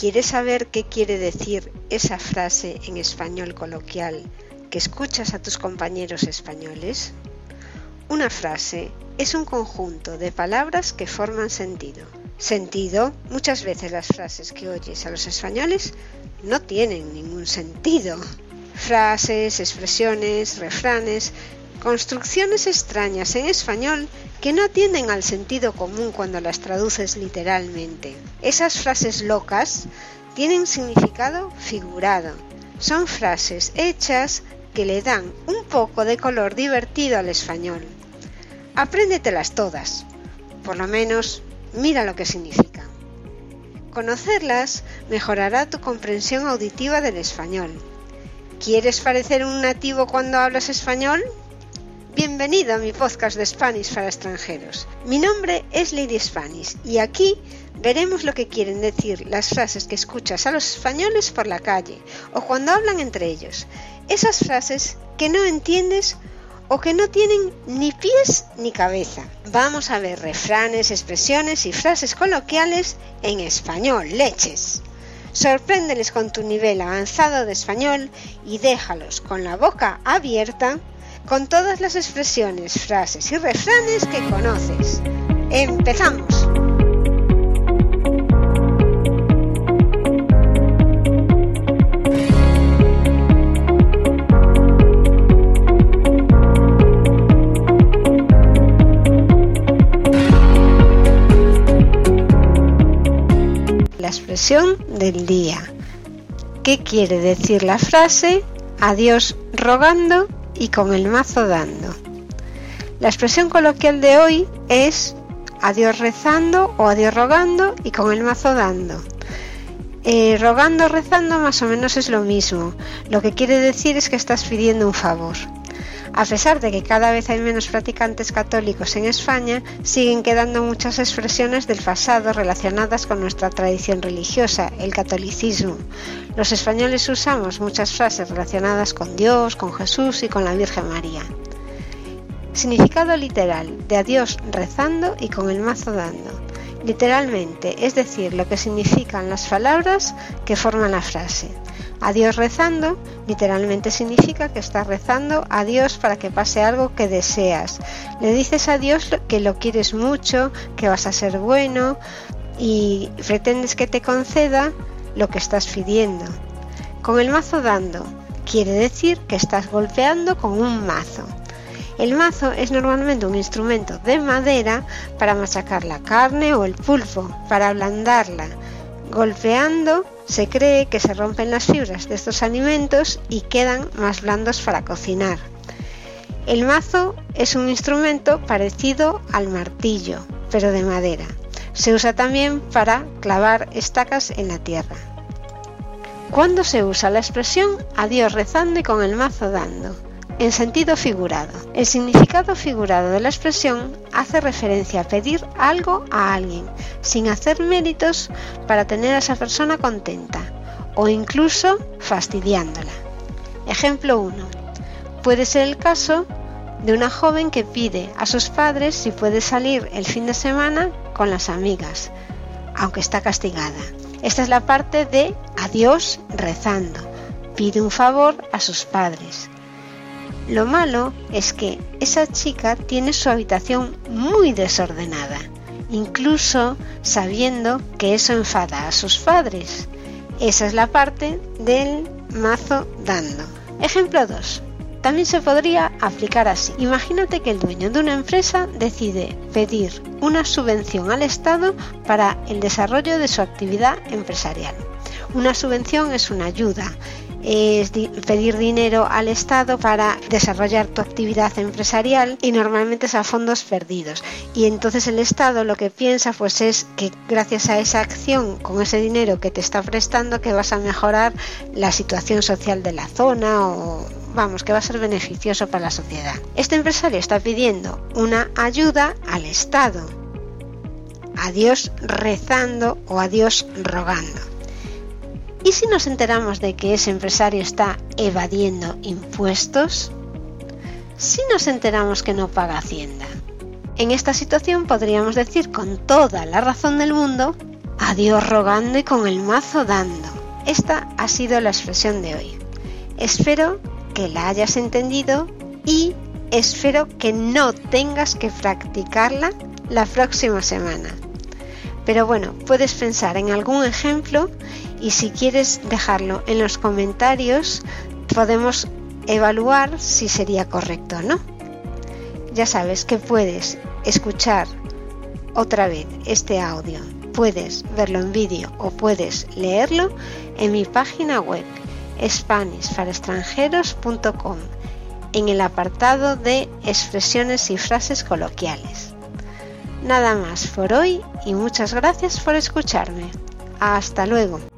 ¿Quieres saber qué quiere decir esa frase en español coloquial que escuchas a tus compañeros españoles? Una frase es un conjunto de palabras que forman sentido. Sentido, muchas veces las frases que oyes a los españoles no tienen ningún sentido. Frases, expresiones, refranes, construcciones extrañas en español que no atienden al sentido común cuando las traduces literalmente. Esas frases locas tienen significado figurado. Son frases hechas que le dan un poco de color divertido al español. Apréndetelas todas. Por lo menos, mira lo que significan. Conocerlas mejorará tu comprensión auditiva del español. ¿Quieres parecer un nativo cuando hablas español? Bienvenido a mi podcast de Spanish para extranjeros. Mi nombre es Lady Spanish y aquí veremos lo que quieren decir las frases que escuchas a los españoles por la calle o cuando hablan entre ellos. Esas frases que no entiendes o que no tienen ni pies ni cabeza. Vamos a ver refranes, expresiones y frases coloquiales en español, leches. Sorpréndeles con tu nivel avanzado de español y déjalos con la boca abierta con todas las expresiones, frases y refranes que conoces. ¡Empezamos! La expresión del día. ¿Qué quiere decir la frase? Adiós rogando y con el mazo dando. La expresión coloquial de hoy es adiós rezando o adiós rogando y con el mazo dando. Eh, rogando rezando más o menos es lo mismo. Lo que quiere decir es que estás pidiendo un favor. A pesar de que cada vez hay menos practicantes católicos en España, siguen quedando muchas expresiones del pasado relacionadas con nuestra tradición religiosa, el catolicismo. Los españoles usamos muchas frases relacionadas con Dios, con Jesús y con la Virgen María. Significado literal de adiós rezando y con el mazo dando. Literalmente, es decir, lo que significan las palabras que forman la frase. Adiós rezando literalmente significa que estás rezando a Dios para que pase algo que deseas. Le dices a Dios que lo quieres mucho, que vas a ser bueno y pretendes que te conceda lo que estás pidiendo. Con el mazo dando quiere decir que estás golpeando con un mazo. El mazo es normalmente un instrumento de madera para machacar la carne o el pulpo, para ablandarla. Golpeando se cree que se rompen las fibras de estos alimentos y quedan más blandos para cocinar. El mazo es un instrumento parecido al martillo, pero de madera. Se usa también para clavar estacas en la tierra. ¿Cuándo se usa la expresión adiós rezando y con el mazo dando? En sentido figurado. El significado figurado de la expresión hace referencia a pedir algo a alguien, sin hacer méritos para tener a esa persona contenta, o incluso fastidiándola. Ejemplo 1. Puede ser el caso de una joven que pide a sus padres si puede salir el fin de semana con las amigas, aunque está castigada. Esta es la parte de adiós rezando. Pide un favor a sus padres. Lo malo es que esa chica tiene su habitación muy desordenada, incluso sabiendo que eso enfada a sus padres. Esa es la parte del mazo dando. Ejemplo 2. También se podría aplicar así. Imagínate que el dueño de una empresa decide pedir una subvención al Estado para el desarrollo de su actividad empresarial. Una subvención es una ayuda es pedir dinero al Estado para desarrollar tu actividad empresarial y normalmente es a fondos perdidos. Y entonces el Estado lo que piensa pues es que gracias a esa acción con ese dinero que te está prestando que vas a mejorar la situación social de la zona o vamos, que va a ser beneficioso para la sociedad. Este empresario está pidiendo una ayuda al Estado. A Dios rezando o a Dios rogando. ¿Y si nos enteramos de que ese empresario está evadiendo impuestos? Si nos enteramos que no paga Hacienda. En esta situación podríamos decir con toda la razón del mundo, a Dios rogando y con el mazo dando. Esta ha sido la expresión de hoy. Espero que la hayas entendido y espero que no tengas que practicarla la próxima semana. Pero bueno, puedes pensar en algún ejemplo y si quieres dejarlo en los comentarios podemos evaluar si sería correcto o no. Ya sabes que puedes escuchar otra vez este audio, puedes verlo en vídeo o puedes leerlo en mi página web SpanishParaExtranjeros.com en el apartado de expresiones y frases coloquiales. Nada más por hoy y muchas gracias por escucharme. Hasta luego.